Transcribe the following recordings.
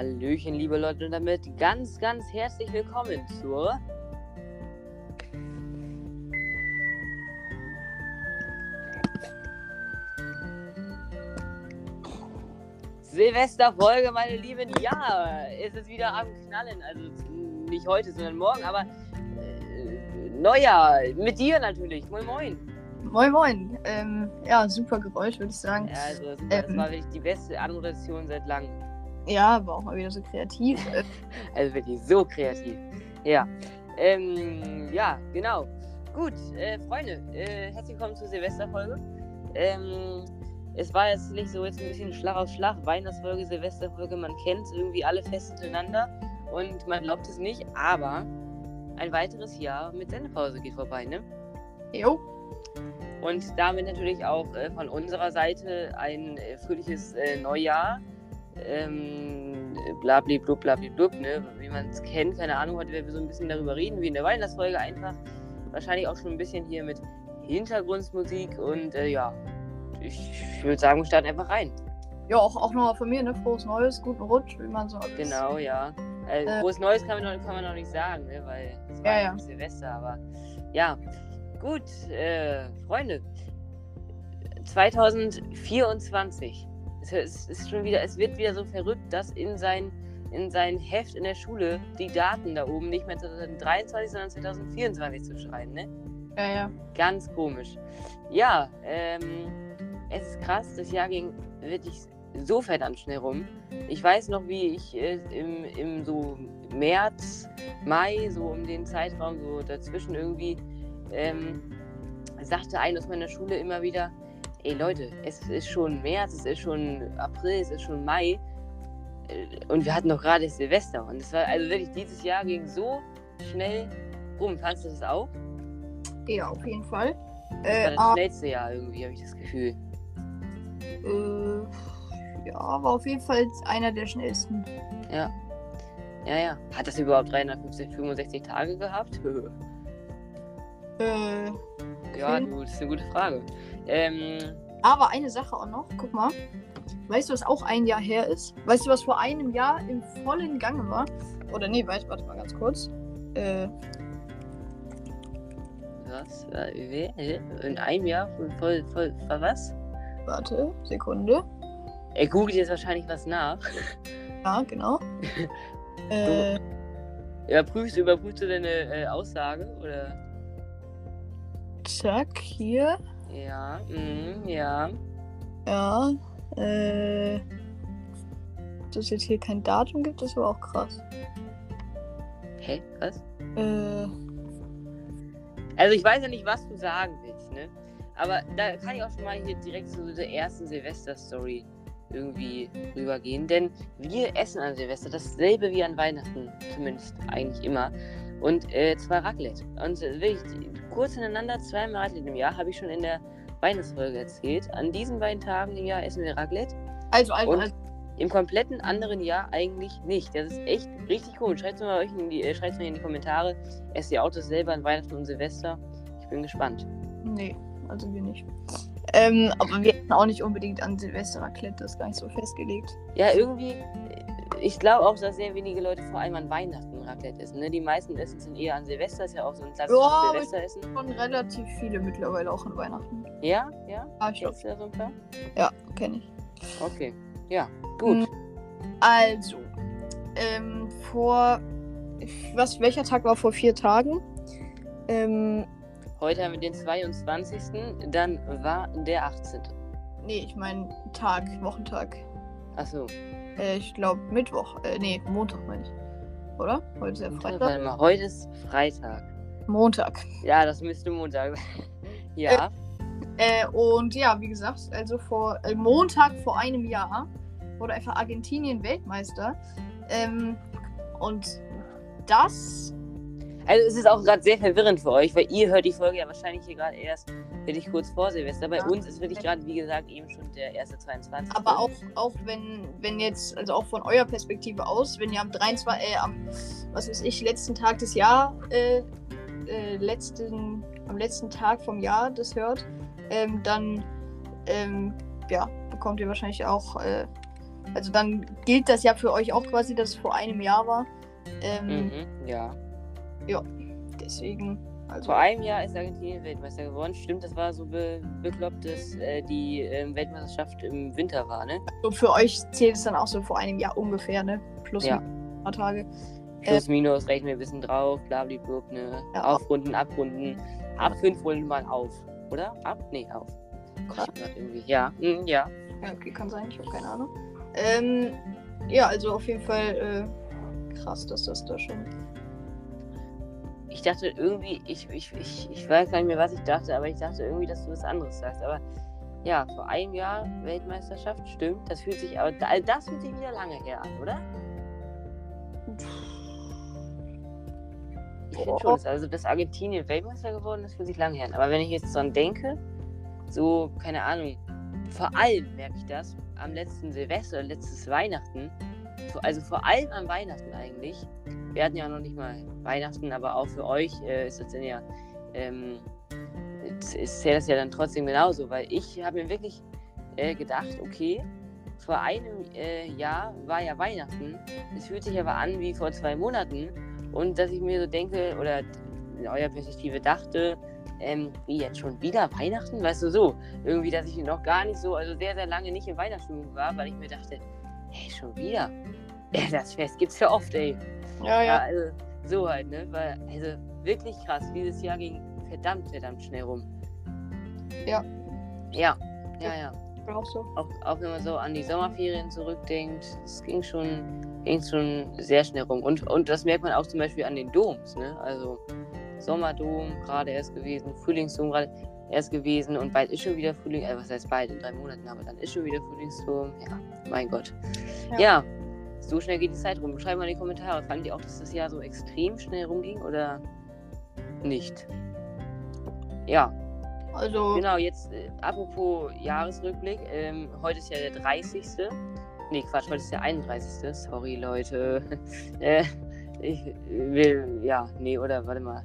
Hallöchen, liebe Leute, und damit ganz, ganz herzlich willkommen zur Silvesterfolge, meine Lieben. Ja, es ist wieder am Knallen. Also nicht heute, sondern morgen, aber äh, Neujahr mit dir natürlich. Moin, moin. Moin, moin. Ähm, ja, super Geräusch, würde ich sagen. Ja, also das Ähm. war wirklich die beste Anmoderation seit langem. Ja, war auch mal wieder so kreativ. Also wirklich so kreativ. Ja. Ähm, ja, genau. Gut, äh, Freunde, äh, herzlich willkommen zur Silvesterfolge. Ähm, es war jetzt nicht so jetzt ein bisschen Schlag auf Schlag, Weihnachtsfolge, Silvesterfolge, man kennt irgendwie alle fest hintereinander und man glaubt es nicht, aber ein weiteres Jahr mit Sendepause geht vorbei, ne? jo. Und damit natürlich auch äh, von unserer Seite ein äh, fröhliches äh, Neujahr. Ähm, blablablub, blablablub, ne? Wie man es kennt, keine Ahnung, heute werden wir so ein bisschen darüber reden, wie in der Weihnachtsfolge einfach. Wahrscheinlich auch schon ein bisschen hier mit Hintergrundmusik und äh, ja, ich würde sagen, wir starten einfach rein. Ja, auch, auch nochmal von mir, ne? Frohes Neues, guten Rutsch, wie man so Genau, ja. Äh, Äh. Groß Neues kann man, noch, kann man noch nicht sagen, ne? Weil es war Ja, ja, Silvester, aber ja. Gut, äh, Freunde. 2024. Es, ist schon wieder, es wird wieder so verrückt, dass in sein, in sein Heft in der Schule die Daten da oben nicht mehr 2023, sondern 2024 zu schreiben, ne? Ja, ja. Ganz komisch. Ja, ähm, es ist krass, das Jahr ging wirklich so verdammt schnell rum. Ich weiß noch, wie ich äh, im, im so März, Mai, so um den Zeitraum, so dazwischen irgendwie, ähm, sagte ein aus meiner Schule immer wieder, ey Leute, es ist schon März, es ist schon April, es ist schon Mai äh, und wir hatten doch gerade Silvester. Und es war, also wirklich, dieses Jahr ging so schnell rum. Fandest du das auch? Ja, auf jeden Fall. Das Äh, war das ah, schnellste Jahr irgendwie, habe ich das Gefühl. äh, ja, war auf jeden Fall einer der schnellsten. Ja. Ja, ja. Hat das überhaupt 350, 65 Tage gehabt? Äh, ja, du, das ist eine gute Frage. Ähm, aber eine Sache auch noch, guck mal. Weißt du, was auch ein Jahr her ist? Weißt du, was vor einem Jahr im vollen Gange war? Oder nee, warte, warte mal ganz kurz. Äh, was? Äh? In einem Jahr voll, voll, voll, voll was? warte, Sekunde. Er googelt jetzt wahrscheinlich was nach. Ja, genau. äh, Überprüfst, überprüfst du deine äh, Aussage? Oder? Zack, hier. Ja, mhm, ja. Ja, äh. Dass es jetzt hier kein Datum gibt, ist aber auch krass. Hä? Was? Äh, Also ich weiß ja nicht, was du sagen willst, ne? Aber da kann ich auch schon mal hier direkt zu der ersten Silvester-Story irgendwie rübergehen. Denn wir essen an Silvester dasselbe wie an Weihnachten, zumindest eigentlich immer. Und äh, zwar Raclette. Und äh, wirklich kurz hintereinander, zweimal Raclette im Jahr, habe ich schon in der Weihnachtsfolge erzählt. An diesen beiden Tagen im Jahr essen wir Raclette. also, also, Und also im kompletten anderen Jahr eigentlich nicht. Das ist echt richtig komisch. Schreibt es mal euch in die, äh, schreibt's mir in die Kommentare. Esst ihr auch dasselbe an Weihnachten und Silvester? Ich bin gespannt. nee, also wir nicht. Ähm, aber wir essen auch nicht unbedingt an Silvester Raclette, das ist gar nicht so festgelegt. Ja, irgendwie, äh, ich glaube auch, dass sehr wenige Leute vor allem an Weihnachten Raclette essen. Ne? Die meisten essen es eher an Silvester, ist ja auch so ein klassisches Ja, Silvesteressen. Schon relativ viele mittlerweile auch an Weihnachten. Ja, ja, Ah, ich ja so ein paar. ja, kenne ich. Okay, ja, gut. Mhm. Also, ähm, vor. Was, welcher Tag war vor vier Tagen? Ähm, Heute haben wir den 22. Dann war der 18. nee, ich meine Tag, Wochentag. Achso, Äh, ich glaube Mittwoch. Äh, nee, Montag meine ich. Oder? Heute ist ja warte Freitag. mal, heute ist Freitag. Montag. Ja, das müsste Montag sein. ja, Äh, und ja, wie gesagt, also vor äh, Montag vor einem Jahr wurde einfach Argentinien Weltmeister. Ähm, und das. Also es ist auch gerade sehr verwirrend für euch, weil ihr hört die Folge ja wahrscheinlich hier gerade erst wirklich kurz vor Silvester. Bei Ja. uns ist wirklich gerade, wie gesagt, eben schon der erste 22. Aber auch, auch wenn, wenn jetzt, also auch von eurer Perspektive aus, wenn ihr am 23, äh, am, was weiß ich, letzten Tag des Jahr, äh, äh, letzten, am letzten Tag vom Jahr das hört, ähm, dann, ähm, ja, bekommt ihr wahrscheinlich auch, äh, Also dann gilt das ja für euch auch quasi, dass es vor einem Jahr war. Ähm, Mhm, ja. Deswegen, also. Vor einem Jahr ist Argentinien Weltmeister geworden. Stimmt, das war so be bekloppt, dass äh, die ähm, Weltmeisterschaft im Winter war, ne? So für euch zählt es dann auch so vor einem Jahr ungefähr, ne? Plus Ja. ein paar Tage. Plus, minus, rechnen wir ein bisschen drauf, blablabla, ne? Ja. Aufrunden, abrunden. Ab 5 runden mal auf, oder? Ab? Nee, auf. Krass. Irgendwie. Ja, ja. Ja, okay, kann sein, ich habe keine Ahnung. Ähm, ja, also auf jeden Fall äh, krass, dass das da schon. Ich dachte irgendwie, ich, ich, ich, ich weiß gar nicht mehr, was ich dachte, aber ich dachte irgendwie, dass du was anderes sagst. Aber ja, vor einem Jahr Weltmeisterschaft, stimmt. Das fühlt sich, aber da- das fühlt sich wieder lange her an, oder? Ich finde schon, also dass Argentinien Weltmeister geworden ist, fühlt sich lange her an. Aber wenn ich jetzt dran denke, so, keine Ahnung, vor allem merke ich das am letzten Silvester, letztes Weihnachten, also vor allem am Weihnachten eigentlich. Wir hatten ja noch nicht mal Weihnachten, aber auch für euch äh, ist das dann ja, ähm, ist- ist das ja dann trotzdem genauso, weil ich habe mir wirklich äh, gedacht, okay, vor einem äh, Jahr war ja Weihnachten, es fühlt sich aber an wie vor zwei Monaten. Und dass ich mir so denke oder in eurer Perspektive dachte, ähm, wie jetzt schon wieder Weihnachten, weißt du so, irgendwie, dass ich noch gar nicht so, also sehr, sehr lange nicht in Weihnachtsstimmung war, weil ich mir dachte, hey, schon wieder, Ja, das Fest gibt's ja oft, ey. Ja, Ja, ja. also so halt, ne? Weil, also wirklich krass, dieses Jahr ging verdammt, verdammt schnell rum. Ja. Ja, ja, ja. Auch so. Auch, auch wenn man so an die Sommerferien zurückdenkt, es ging schon, ging schon sehr schnell rum. Und, und das merkt man auch zum Beispiel an den Doms, ne? Also Sommerdom gerade erst gewesen, Frühlingsdom gerade erst gewesen und bald ist schon wieder Frühling, äh, was heißt bald, in drei Monaten, aber dann ist schon wieder Frühlingsdom. Ja, mein Gott. Ja. Ja. So schnell geht die Zeit rum. Schreibt mal in die Kommentare, fandet ihr auch, dass das Jahr so extrem schnell rumging oder nicht? Ja, Also, Genau, jetzt äh, apropos Jahresrückblick. Ähm, heute ist ja der 30. Nee, Quatsch, heute ist der 31. Sorry, Leute. äh, ich will, ja, nee, oder warte mal.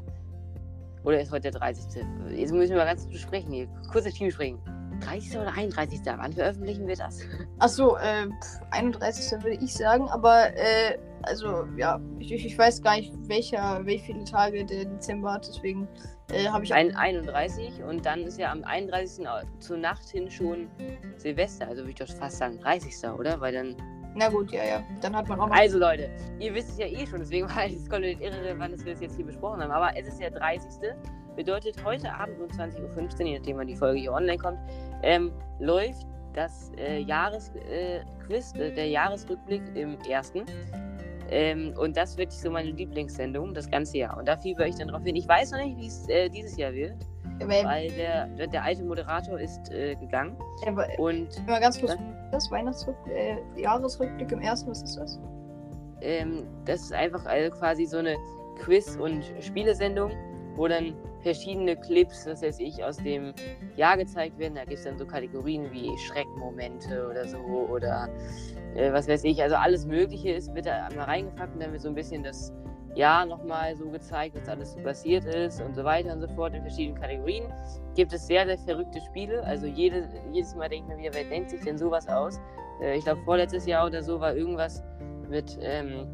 Oder ist heute der 30. Jetzt müssen wir mal ganz kurz besprechen hier. Kurzes Teamsprechen. 30. oder 31. Wann veröffentlichen wir das? achso, äh, pf, 31. würde ich sagen, aber, äh, also, ja, ich, ich ich weiß gar nicht, welcher, wie viele Tage der Dezember hat, deswegen äh, habe ich. Ein, 31 und dann ist ja am 31. au- zur Nacht hin schon Silvester. Also würde ich doch fast sagen 30. oder? Weil dann Na gut, ja, ja. Dann hat man auch noch. Also Leute, ihr wisst es ja eh schon, deswegen war es komplett irrelevant, dass wir das jetzt hier besprochen haben. Aber es ist der 30. Bedeutet, heute Abend um 20.15 Uhr, je nachdem wann die Folge hier online kommt, ähm, läuft das äh, Jahresquiz, äh, äh, der Jahresrückblick im ersten. Ähm, und das wird so meine Lieblingssendung das ganze Jahr. Und da fieber ich dann drauf hin. Ich weiß noch nicht, wie es äh, dieses Jahr wird, Weil, weil der, der, alte Moderator ist äh, gegangen. aber, Und mal ganz kurz, das Weihnachtsrückblick, äh, Jahresrückblick im ersten, was ist das? ähm, das ist einfach also quasi so eine Quiz- und Spielesendung, wo dann verschiedene Clips, was weiß ich, aus dem Jahr gezeigt werden. Da gibt es dann so Kategorien wie Schreckmomente oder so oder äh, was weiß ich. Also alles Mögliche ist, wird da einmal reingepackt und dann wird so ein bisschen das Jahr nochmal so gezeigt, was alles so passiert ist und so weiter und so fort in verschiedenen Kategorien. Gibt es sehr, sehr verrückte Spiele. Also jede, jedes Mal denkt man wieder, wer denkt sich denn sowas aus? Äh, ich glaube, vorletztes Jahr oder so war irgendwas mit ähm,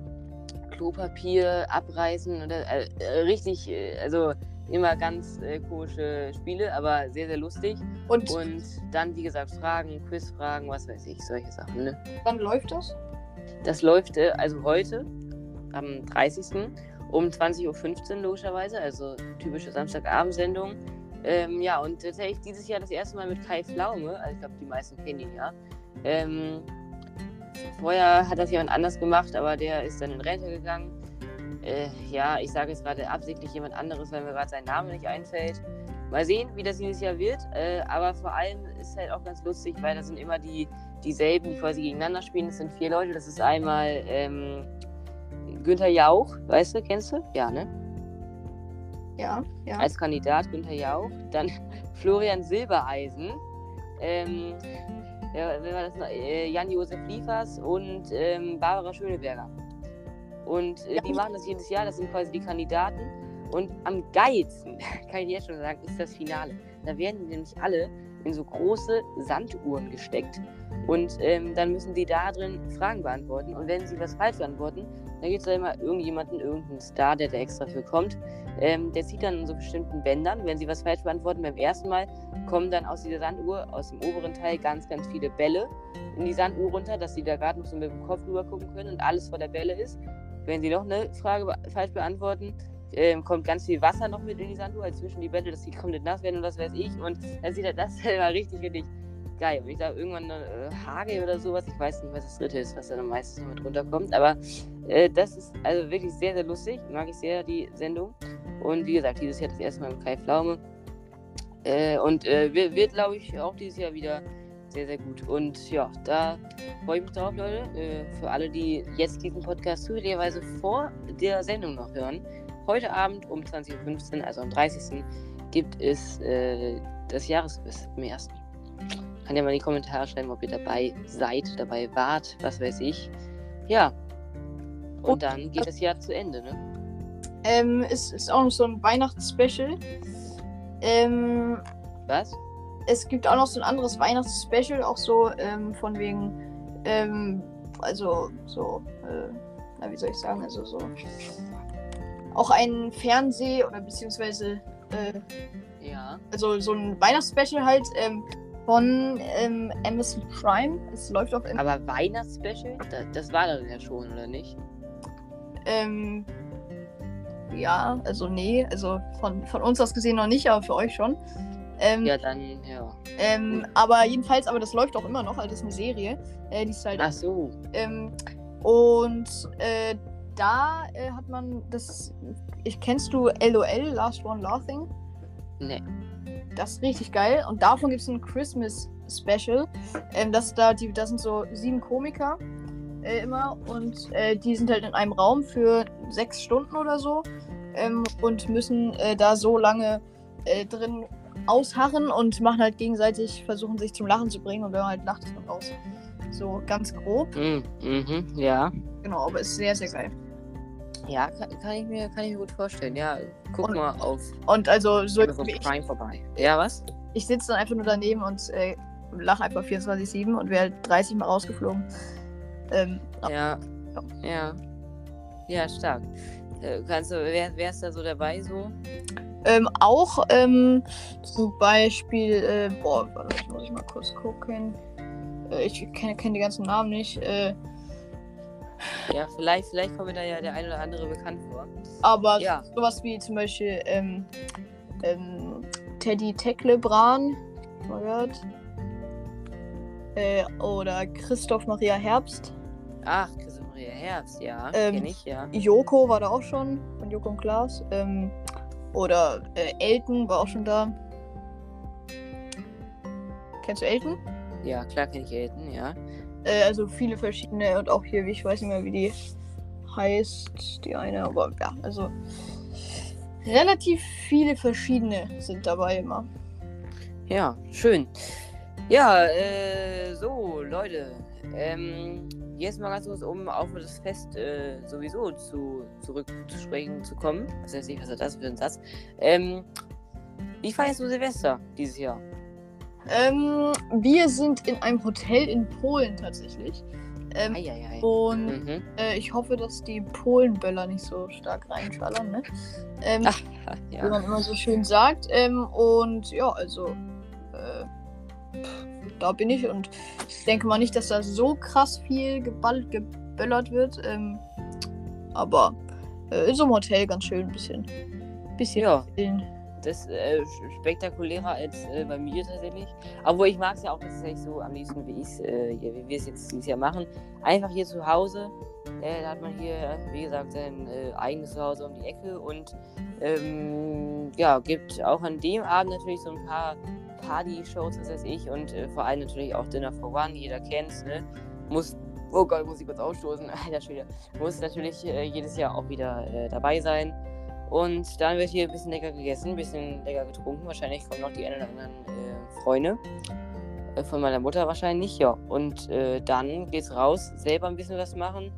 Klopapier abreißen oder äh, äh, richtig, äh, also immer ganz äh, komische Spiele, aber sehr, sehr lustig. Und Und dann, wie gesagt, Fragen, Quizfragen, was weiß ich, solche Sachen. Ne? wann läuft das? Das läuft äh, also heute am 30. um 20.15 Uhr logischerweise, also typische Samstagabendsendung. Ähm, ja, und tatsächlich dieses Jahr das erste Mal mit Kai Pflaume, also ich glaube, die meisten kennen ihn ja. Ähm, vorher hat das jemand anders gemacht, aber der ist dann in Rente gegangen. Äh, ja, ich sage jetzt gerade absichtlich jemand anderes, weil mir gerade sein Name nicht einfällt. Mal sehen, wie das dieses Jahr wird. Äh, aber vor allem ist halt auch ganz lustig, weil da sind immer die dieselben, die quasi gegeneinander spielen. Das sind vier Leute. Das ist einmal ähm, Günther Jauch, weißt du, kennst du? Ja, ne? Ja, ja. Als Kandidat Günther Jauch. Dann Florian Silbereisen. Ähm, wer, wer war das noch? Äh, Jan-Josef Liefers und ähm, Barbara Schöneberger. Und äh, Ja. die machen das jedes Jahr. Das sind quasi die Kandidaten. Und am geilsten, kann ich jetzt schon sagen, ist das Finale. Da werden die nämlich alle in so große Sanduhren gesteckt. Und ähm, dann müssen sie da drin Fragen beantworten. Und wenn sie was falsch beantworten, dann gibt es da immer irgendjemanden, irgendeinen Star, der da extra für kommt. Ähm, der zieht dann in so bestimmten Bändern. Wenn sie was falsch beantworten beim ersten Mal, kommen dann aus dieser Sanduhr, aus dem oberen Teil, ganz, ganz viele Bälle in die Sanduhr runter, dass sie da gerade noch so mit dem Kopf drüber gucken können und alles vor der Bälle ist. Wenn sie noch eine Frage falsch beantworten, ähm, kommt ganz viel Wasser noch mit in die Sanduhr, also zwischen die Bälle, dass die komplett nass werden und was weiß ich. Und dann sieht er das selber richtig, richtig geil. Und ich sage irgendwann äh, Hage oder sowas. Ich weiß nicht, was das dritte ist, was da meistens noch mit runterkommt. Aber äh, das ist also wirklich sehr, sehr lustig. Mag ich sehr, die Sendung. Und wie gesagt, dieses Jahr das erste Mal mit Kai Pflaume. Äh, und äh, wird, wird glaube ich, auch dieses Jahr wieder sehr, sehr gut. Und ja, da freue ich mich drauf, Leute. Äh, für alle, die jetzt diesen Podcast zufälligerweise vor der Sendung noch hören. Heute Abend um 20.15 Uhr, also am 30. gibt es äh, das Jahresquiz im ersten. Kann ja mal in die Kommentare schreiben, ob ihr dabei seid, dabei wart, was weiß ich. Ja. Und dann geht das Jahr zu Ende, ne? Ähm, es ist auch noch so ein Weihnachtsspecial. Ähm, Was? es gibt auch noch so ein anderes Weihnachtsspecial, auch so ähm, von wegen, ähm, also so, äh, na, wie soll ich sagen, also so, auch ein Fernseh- oder beziehungsweise, äh, Ja. also so ein Weihnachtsspecial halt ähm, von ähm, Amazon Prime. Es läuft auf Aber Weihnachtsspecial? Das, das war dann ja schon, oder nicht? Ähm, ja, also nee, also von, von uns aus gesehen noch nicht, aber für euch schon. Ähm, Ja, dann, ja. ähm, aber jedenfalls, aber das läuft auch immer noch, also das ist eine Serie. Äh, die ist halt. Ach so. Ähm, und äh, da äh, hat man das. Ich kennst du LOL, Last One Laughing? Ne. Das ist richtig geil. Und davon gibt es ein Christmas Special. Ähm, das da, die, das sind so sieben Komiker äh, immer und äh, die sind halt in einem Raum für sechs Stunden oder so ähm, und müssen äh, da so lange äh, drin ausharren und machen halt gegenseitig, versuchen sich zum Lachen zu bringen und wenn man halt lacht, ist man raus. So ganz grob. Mhm, mhm, ja. Genau, aber ist sehr, sehr geil. Ja, kann, kann, ich mir, kann ich mir gut vorstellen. Ja, guck Und- mal auf Und also so Amazon ich, Prime vorbei. Ja, was? ich sitze dann einfach nur daneben und äh, lache einfach 24-7 und wäre 30 Mal rausgeflogen. Ähm, Ja. Ja. Ja, stark. Äh, kannst du, wer, wer ist da so dabei so? Ähm, auch ähm, zum Beispiel, äh, boah, warte, muss ich mal kurz gucken. Äh, ich kenne kenn die ganzen Namen nicht. Äh, Ja, vielleicht, vielleicht kommt mir da ja der ein oder andere bekannt vor. aber Ja. sowas wie zum Beispiel ähm, ähm, Teddy Tecklebran, gehört. Äh, oder Christoph Maria Herbst. Ach, Christoph Maria Herbst, ja. Ähm, kenn ich, ja. Joko war da auch schon, von Joko und Klaas. Ähm, oder äh, Elton war auch schon da. Kennst du Elton? Ja, klar kenn ich Elton, ja. Äh, also viele verschiedene und auch hier, ich weiß nicht mehr, wie die heißt, die eine, aber ja, also relativ viele verschiedene sind dabei immer. Ja, schön. Ja, äh, so, Leute. Ähm, jetzt mal ganz kurz, um auf das Fest äh, sowieso zu, zurückzusprechen zu kommen. Was weiß ich, was ist das für ein Satz? Ähm, wie feierst du Silvester dieses Jahr? Ähm, wir sind in einem Hotel in Polen tatsächlich. Ähm, Eieiei. und Mhm. äh, ich hoffe, dass die Polenböller nicht so stark reinschallern, ne? Ähm, Ach, wie ja. man immer so schön sagt. Ähm, und ja, also äh, pff, da bin ich und ich denke mal nicht, dass da so krass viel geballert, geböllert wird. Ähm, aber äh, in so einem Hotel ganz schön ein bisschen. Bisschen Ja. Das äh, spektakulärer als äh, bei mir tatsächlich. Obwohl ich mag es ja auch tatsächlich so am liebsten, wie, äh, wie wir es jetzt dieses Jahr machen. Einfach hier zu Hause. Äh, da hat man hier, wie gesagt, sein äh, eigenes Zuhause um die Ecke und ähm, ja, gibt auch an dem Abend natürlich so ein paar Party-Shows, was weiß ich, und äh, vor allem natürlich auch Dinner for One, jeder kennt's, ne? Muss, oh Gott, muss ich kurz ausstoßen, alter Schwede. Muss natürlich äh, jedes Jahr auch wieder äh, dabei sein. Und dann wird hier ein bisschen lecker gegessen, ein bisschen lecker getrunken. Wahrscheinlich kommen noch die ein oder anderen äh, Freunde. Äh, von meiner Mutter wahrscheinlich, ja. Und äh, dann geht's raus, selber ein bisschen was machen,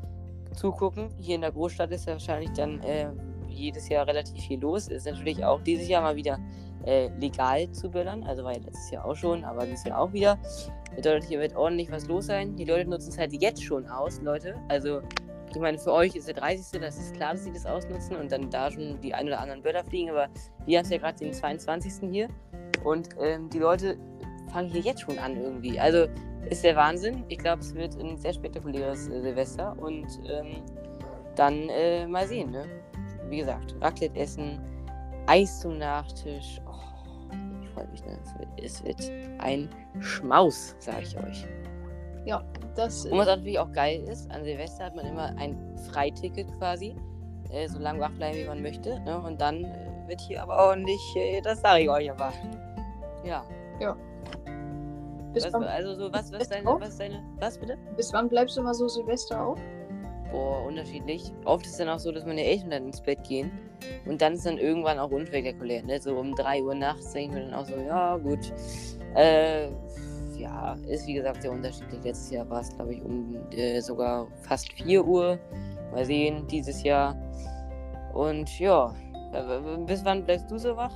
zugucken. Hier in der Großstadt ist ja wahrscheinlich dann äh, jedes Jahr relativ viel los. Ist natürlich auch dieses Jahr mal wieder äh, legal zu böllern. Also war ja letztes Jahr auch schon, aber dieses Jahr auch wieder. Bedeutet, hier wird ordentlich was los sein. Die Leute nutzen es halt jetzt schon aus, Leute. Also, ich meine, für euch ist der 30. Das ist klar, dass sie das ausnutzen und dann da schon die ein oder anderen Böller fliegen. Aber wir haben es ja gerade den 22. hier. Und ähm, die Leute fangen hier jetzt schon an irgendwie. Also, ist der Wahnsinn. Ich glaube, es wird ein sehr spektakuläres äh, Silvester. Und ähm, dann äh, mal sehen, ne? Wie gesagt, Raclette essen, Eis zum Nachtisch. Oh, ich freue mich, ne? Es wird, es wird ein Schmaus, sage ich euch. Ja, das Und was natürlich auch geil ist, an Silvester hat man immer ein Freiticket quasi. Äh, so lange wach bleiben, wie man möchte. Ne? Und dann äh, wird hier aber ordentlich, äh, das sage ich euch aber. Ja. bis, Was, wann, also so, was, was deine, was deine, was bitte? bis wann bleibst du immer so Silvester auf? Boah, unterschiedlich. Oft ist dann auch so, dass meine Eltern dann ins Bett gehen. Und dann ist dann irgendwann auch unspektakulär. Ne? So um 3 Uhr nachts denke ich mir dann auch so, ja, gut. Äh, ja, ist wie gesagt sehr unterschiedlich. Letztes Jahr war es, glaube ich, um äh, sogar fast 4 Uhr. Mal sehen, dieses Jahr. Und ja, bis wann bleibst du so wach?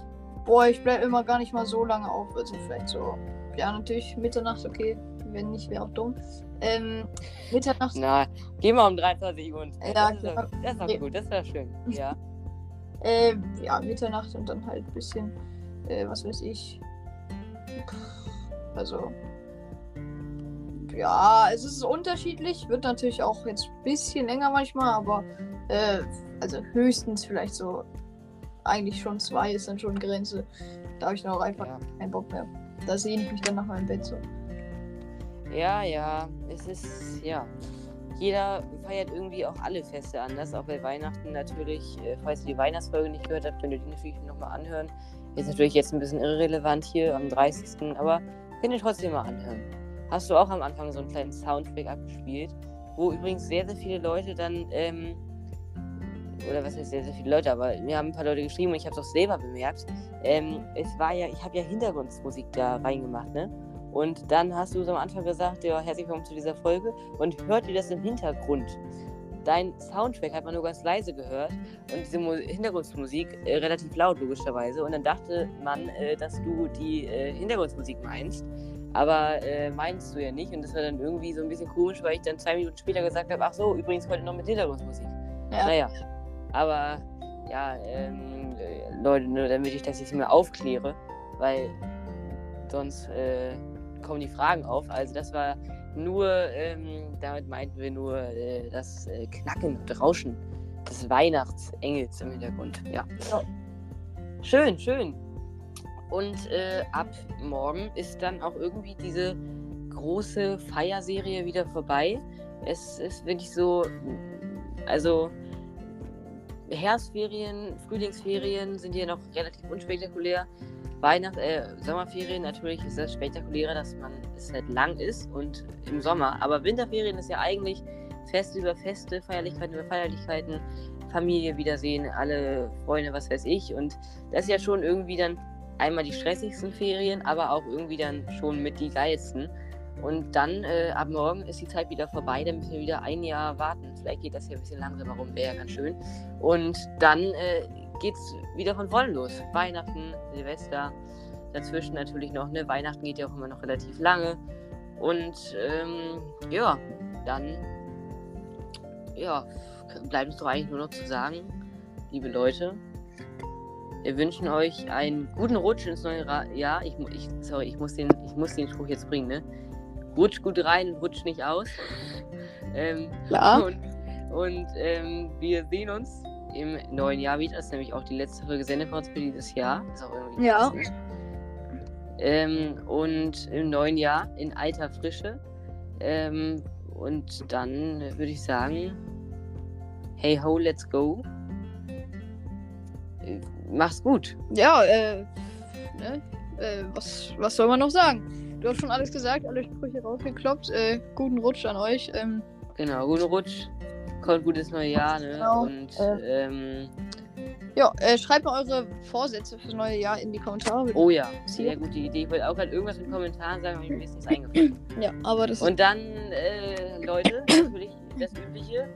Boah, ich bleib immer gar nicht mal so lange auf. Also vielleicht so, ja, natürlich Mitternacht, okay. Wenn nicht, wäre auch dumm. Ähm, Mitternacht, Na, geh mal um 23 Uhr. und- Ja, das, ist klar. das ist Nee. gut, das ist doch schön. Ja. äh, ja, Mitternacht und dann halt ein bisschen, äh, was weiß ich. Also, ja, es ist unterschiedlich. Wird natürlich auch jetzt ein bisschen länger manchmal, aber, äh, also höchstens vielleicht so, eigentlich schon zwei ist dann schon Grenze. Da habe ich dann auch einfach ja. keinen Bock mehr. Da sehne ich mich dann nach meinem Bett so. Ja, ja, es ist, ja. Jeder feiert irgendwie auch alle Feste anders, auch bei Weihnachten natürlich. Äh, falls ihr die Weihnachtsfolge nicht gehört habt, könnt ihr die natürlich nochmal anhören. Ist natürlich jetzt ein bisschen irrelevant hier am 30. Aber könnt ihr trotzdem mal anhören. Hast du auch am Anfang so einen kleinen Soundtrack abgespielt, wo übrigens sehr, sehr viele Leute dann, ähm, oder was heißt sehr, sehr viele Leute, aber mir haben ein paar Leute geschrieben und ich habe es auch selber bemerkt. Ähm, es war ja, ich habe ja Hintergrundmusik da reingemacht, ne? Und dann hast du so am Anfang gesagt, ja, herzlich willkommen zu dieser Folge und hört ihr das im Hintergrund. Dein Soundtrack hat man nur ganz leise gehört und diese Mu Hintergrundmusik äh, relativ laut, logischerweise. Und dann dachte man, äh, dass du die äh, Hintergrundmusik meinst. Aber äh, meinst du ja nicht. Und das war dann irgendwie so ein bisschen komisch, weil ich dann zwei Minuten später gesagt habe, ach so, übrigens heute noch mit Hintergrundmusik. Ja. Naja, aber ja, ähm, äh, Leute, nur damit ich das jetzt mal aufkläre, weil sonst äh, kommen die Fragen auf. Also das war nur, ähm, damit meinten wir nur äh, das äh, Knacken und Rauschen des Weihnachtsengels im Hintergrund. Ja. Ja. Schön, schön. Und äh, ab morgen ist dann auch irgendwie diese große Feierserie wieder vorbei. Es ist wirklich so, also Herbstferien, Frühlingsferien sind hier noch relativ unspektakulär. Weihnacht, äh, Sommerferien natürlich ist das spektakulärer, dass man es halt lang ist und im Sommer. Aber Winterferien ist ja eigentlich Feste über Feste, Feierlichkeiten über Feierlichkeiten, Familie wiedersehen, alle Freunde, was weiß ich. Und das ist ja schon irgendwie dann einmal die stressigsten Ferien, aber auch irgendwie dann schon mit die geilsten. Und dann äh, ab morgen ist die Zeit wieder vorbei, dann müssen wir wieder ein Jahr warten. Vielleicht geht das ja ein bisschen langsamer rum, wäre ja ganz schön. Und dann äh, geht's wieder von vorne los. Weihnachten, Silvester, dazwischen natürlich noch, ne? Weihnachten geht ja auch immer noch relativ lange. Und ähm, ja, dann ja, bleibt uns doch eigentlich nur noch zu sagen, liebe Leute, wir wünschen euch einen guten Rutsch ins neue Ra Jahr. Ich, ich, sorry, ich muss, den, ich muss den Spruch jetzt bringen, ne? Rutsch gut rein rutsch nicht aus. ähm, Klar. und und ähm, wir sehen uns im neuen Jahr wieder. Das ist nämlich auch die letzte Folge Sendepots für dieses Jahr. Ist auch irgendwie Ja. Ähm, und im neuen Jahr in alter Frische. Ähm, und dann würde ich sagen, hey ho, let's go. Mach's gut. Ja, äh, ne? Äh, was, was soll man noch sagen? Du hast schon alles gesagt, alle Sprüche rausgekloppt. Äh, guten Rutsch an euch. Ähm, Genau, guten Rutsch. Kommt gutes neue Jahr, ne? Genau, Und äh, ähm, ja, äh, schreibt mal eure Vorsätze fürs neue Jahr in die Kommentare. oh ja, sehr gute Idee. Ich wollte auch gerade irgendwas in den Kommentaren sagen, aber mir ist nichts eingefallen. Ja, aber das Und dann, äh, Leute, natürlich das Übliche.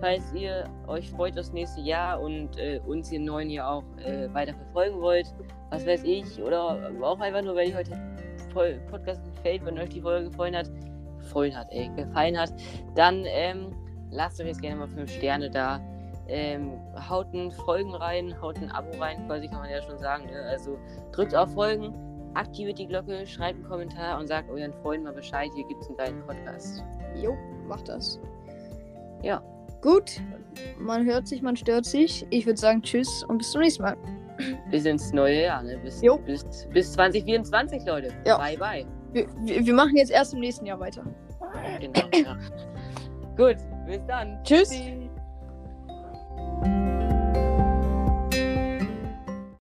Falls ihr euch freut das nächste Jahr und äh, uns im neuen Jahr auch äh, weiter verfolgen wollt, was weiß ich, oder auch einfach nur, weil ihr heute Podcast gefällt, wenn euch die Folge gefallen hat, gefallen hat, ey, gefallen hat, dann ähm, lasst euch jetzt gerne mal 5 Sterne da. Ähm, haut ein Folgen rein, haut ein Abo rein, quasi kann man ja schon sagen. Ne? Also drückt auf Folgen, aktiviert die Glocke, schreibt einen Kommentar und sagt euren Freunden mal Bescheid, hier gibt es einen geilen Podcast. Jo, macht das. Ja. Gut, man hört sich, man stört sich. Ich würde sagen Tschüss und bis zum nächsten Mal. Bis ins neue Jahr, ne? Bis, Jo. bis, bis 2024, Leute. Ja. Bye, bye. Wir, wir, wir machen jetzt erst im nächsten Jahr weiter. Genau, ja. Gut, bis dann. Tschüss. Tschüssi.